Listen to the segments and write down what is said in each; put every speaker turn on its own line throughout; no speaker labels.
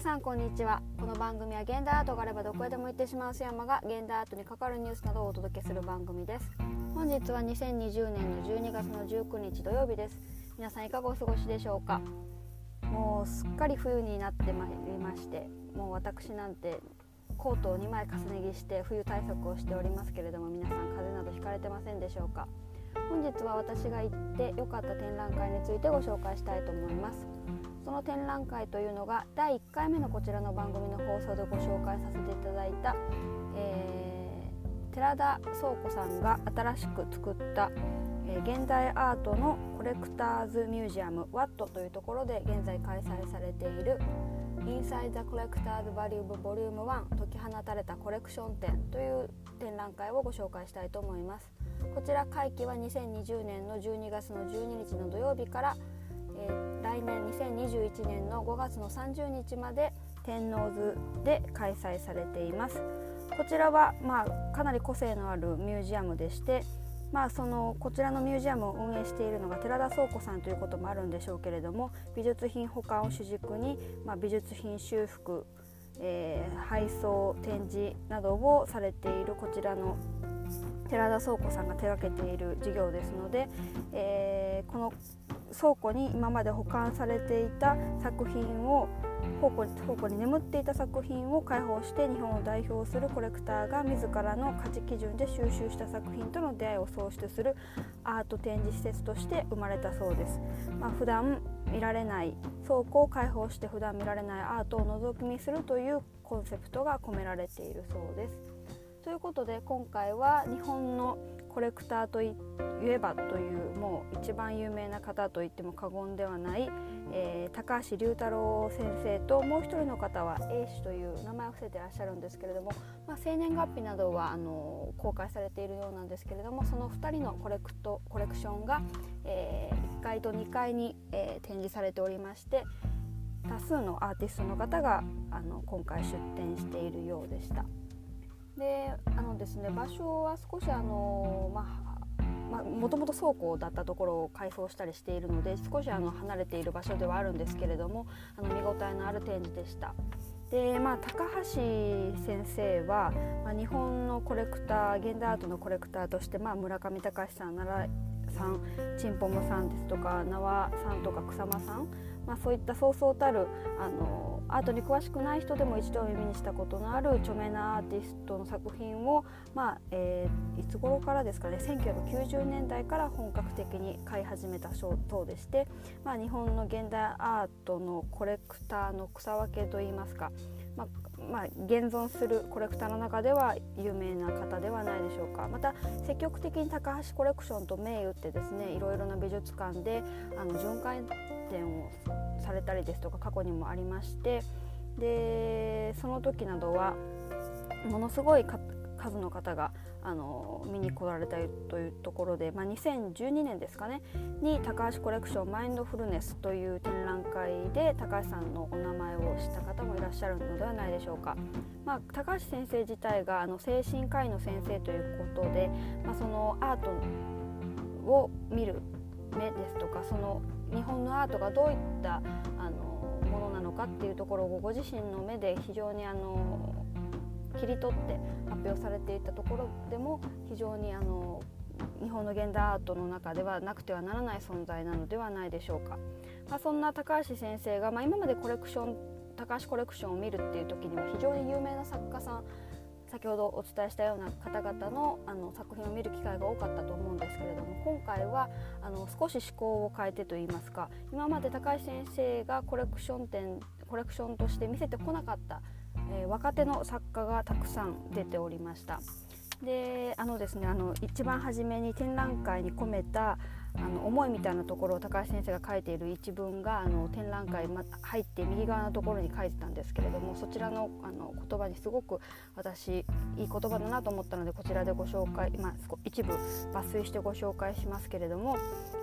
皆さんこんにちは。この番組は現代アートがあればどこへでも行ってしまう須山が現代アートに関わるニュースなどをお届けする番組です。本日は2020年の12月の19日土曜日です。皆さんいかがお過ごしでしょうか？もうすっかり冬になってまいりましてもう私なんてコートを2枚重ね着して冬対策をしておりますけれども皆さん風邪などひかれてませんでしょうか？本日は私が行って良かった展覧会についてご紹介したいと思います。その展覧会というのが第1回目のこちらの番組の放送でご紹介させていただいた、えー、寺田倉庫さんが新しく作った、えー、現代アートのコレクターズミュージアムワットというところで現在開催されているインサイザ・コレクターズ・バリウム・ボリューム1解き放たれたコレクション展という展覧会をご紹介したいと思います。こちら会期は2020年の12月の12日の土曜日からえー、来年2021年の5月の30日まで天王洲で開催されています。こちらは、まあ、かなり個性のあるミュージアムでして、まあ、そのこちらのミュージアムを運営しているのが寺田倉庫さんということもあるんでしょうけれども美術品保管を主軸に、まあ、美術品修復、えー、配送展示などをされているこちらの寺田倉庫さんが手がけている事業ですので、えー、この倉庫に今まで保管されていた作品を宝庫宝庫に眠っていた作品を開放して日本を代表するコレクターが自らの価値基準で収集した作品との出会いを創出するアート展示施設として生まれたそうです。まあ、普段見られない倉庫を開放して普段見られないアートを覗き見するというコンセプトが込められているそうです。ということで今回は日本のコレクターといえばというもう一番有名な方といっても過言ではない、えー、高橋龍太郎先生ともう一人の方は A 氏という名前を伏せてらっしゃるんですけれども、まあ、生年月日などはあの公開されているようなんですけれどもその2人のコレクトコレクションが、えー、1階と2階に、えー、展示されておりまして多数のアーティストの方があの今回出展しているようでした。であのですね場所は少しあのまあもともと倉庫だったところを改装したりしているので少しあの離れている場所ではあるんですけれどもあの見応えのある展示でした。でまあ、高橋先生は、まあ、日本のコレクター現代アートのコレクターとして、まあ、村上隆さん奈良さんちんぽむさんですとか縄さんとか草間さん、まあ、そういったそうそうたるあのアートに詳しくない人でも一度耳にしたことのある著名なアーティストの作品を、まあえー、いつ頃からですかね1990年代から本格的に買い始めた賞等でして、まあ、日本の現代アートのコレクターの草分けといいますか、まあまあ、現存するコレクターの中では有名な方ではないでしょうか。また積極的に高橋コレクションと銘打ってですねいろいろな美術館であの巡回展をされたりですとか過去にもありましてでその時などはものすごい数の方があの見に来られたというところで、まあ、2012年ですかねに高橋コレクションマインドフルネスという展覧会で高橋さんのお名前を知った方もいらっしゃるのではないでしょうか。まあ、高橋先生自体があの精神科医の先生ということで、まあ、そのアートを見る目ですとかその日本のアートがどういったあのものなのかっていうところをご自身の目で非常にあの切り取って発表されていたところでも非常にあの日本の現代アートの中ではなくてはならない存在なのではないでしょうか。まあ、そんな高橋先生が、まあ、今までコレクション高橋コレクションを見るっていう時には非常に有名な作家さん先ほどお伝えしたような方々のあの作品を見る機会が多かったと思うんですけれども今回はあの少し思考を変えてといいますか今まで高橋先生がコレクション展コレクションとして見せてこなかった、えー、若手の作家がたくさん出ておりました。であのですねあの一番初めに展覧会に込めたあの思いみたいなところを高橋先生が書いている一文があの展覧会ま入って右側のところに書いてたんですけれどもそちらのあの言葉にすごく私いい言葉だなと思ったのでこちらでご紹介、まあ、一部抜粋してご紹介しますけれども、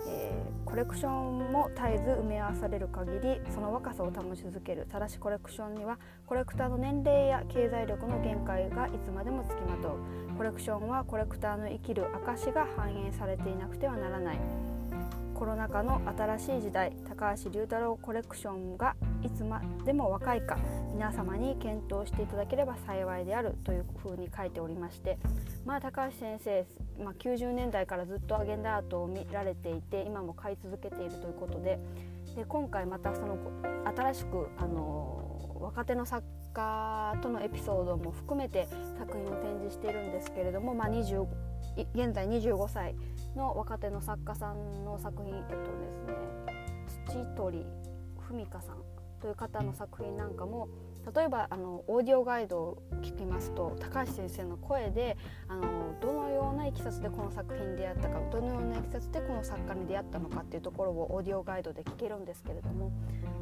えー、コレクションも絶えず埋め合わされる限りその若さを保ち続けるただしコレクションにはコレクターの年齢や経済力の限界がいつまでもつきまとう。コレクションはコレクターの生きる証が反映されていなくてはならないコロナ禍の新しい時代高橋龍太郎コレクションがいつまでも若いか皆様に検討していただければ幸いであるというふうに書いておりまして、まあ、高橋先生、まあ、90年代からずっとアゲンダアートを見られていて今も買い続けているということでで今回またその新しくあの若手の作家とのエピソードも含めて作品を展示しているんですけれども、まあ、20現在25歳の若手の作家さんの作品えっとですね土鳥文香さんという方の作品なんかも例えばあのオーディオガイドを聞きますと高橋先生の声であのどのようないきさつでこの作品に出会ったかどのようないきさつでこの作家に出会ったのかっていうところをオーディオガイドで聞けるんですけれども、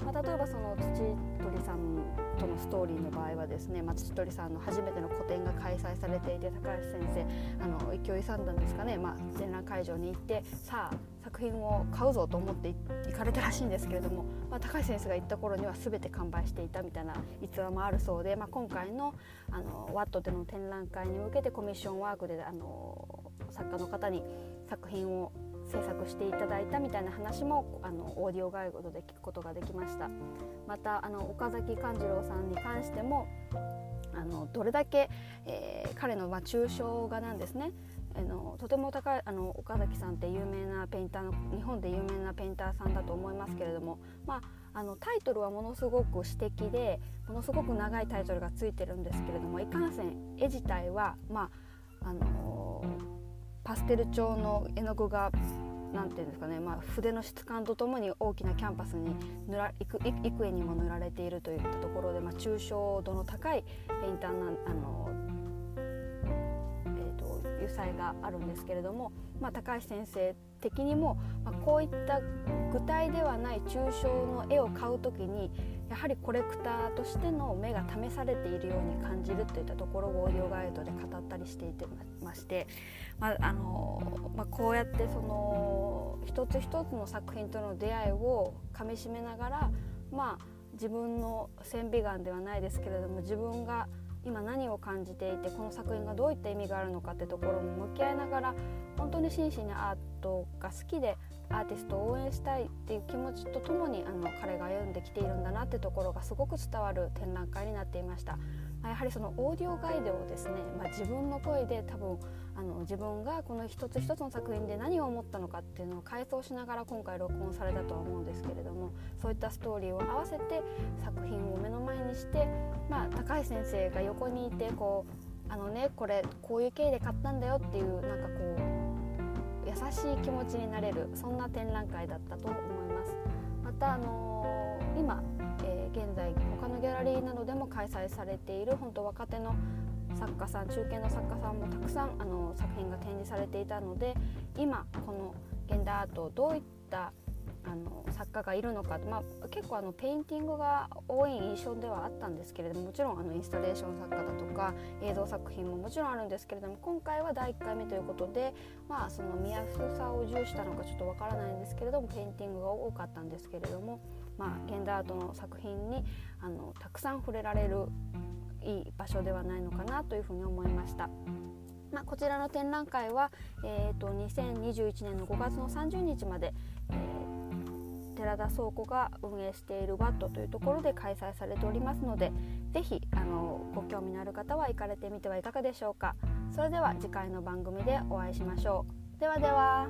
まあ、例えばその土鳥さんとのストーリーの場合はですね、まあ、土鳥さんの初めての個展が開催されていて高橋先生あの勢いさんだんですかね、まあ、展覧会場に行ってさあ作品を買うぞと思って行かれたらしいんですけれども、まあ、高橋先生が行った頃には全て完売していたみたいな逸話もあるそうで、まあ、今回のあのワットでの展覧会に向けてコミッションワークであの作家の方に作品を制作していただいたみたいな話もあのオーディオガイドで聞くことができました。またあの岡崎勘次郎さんに関してもあのどれだけ、えー、彼のまあ抽象画なんですね。あのとても高いあの岡崎さんって有名なペインターの日本で有名なペインターさんだと思いますけれども、まあ、あのタイトルはものすごく詩的でものすごく長いタイトルがついてるんですけれどもいかんせん絵自体は、まああのパステル調の絵の具がなんていうんですかね、まあ、筆の質感とともに大きなキャンパスに塗ら幾幾重にも塗られているといったところで、まあ、抽象度の高いペインターなあの油彩があるんですけれども、まあ、高橋先生的にも、まあ、こういった具体ではない抽象の絵を買う時にやはりコレクターとしての目が試されているように感じるといったところをオーディオガイドで語ったりしていてまして、まああのまあ、こうやってその一つ一つの作品との出会いをかみしめながら、まあ、自分の線美眼ではないですけれども自分が今何を感じていてこの作品がどういった意味があるのかってところも向き合いながら本当に真摯にアートが好きでアーティストを応援したいっていう気持ちとともにあの彼が歩んできているんだなってところがすごく伝わる展覧会になっていました。やはりそのオーディオガイドをですね、まあ、自分の声で多分あの自分がこの一つ一つの作品で何を思ったのかっていうのを回想しながら今回録音されたとは思うんですけれどもそういったストーリーを合わせて作品を目の前にして、まあ、高橋先生が横にいてこうあのねこれこういう経緯で買ったんだよっていうなんかこうしい気持ちになれるそんな展覧会だったと思います。またあのー、今えー、現在他のギャラリーなどでも開催されている本当若手の作家さん中堅の作家さんもたくさんあの作品が展示されていたので今この現代アートをどういったあの作家がいるのか、まあ、結構あのペインティングが多い印象ではあったんですけれどももちろんあのインスタレーション作家だとか映像作品ももちろんあるんですけれども今回は第1回目ということで、まあ、その見やすさを重視したのかちょっとわからないんですけれどもペインティングが多かったんですけれども、まあ、現代アートの作品にあのたくさん触れられるいい場所ではないのかなというふうに思いました。まあ、こちらの展覧会は、えーと、2021年の5月の30日まで、えー、寺田倉庫が運営している WAT というところで開催されておりますので是非あのご興味のある方は行かれてみてはいかがでしょうか。それでは次回の番組でお会いしましょう。ではでは。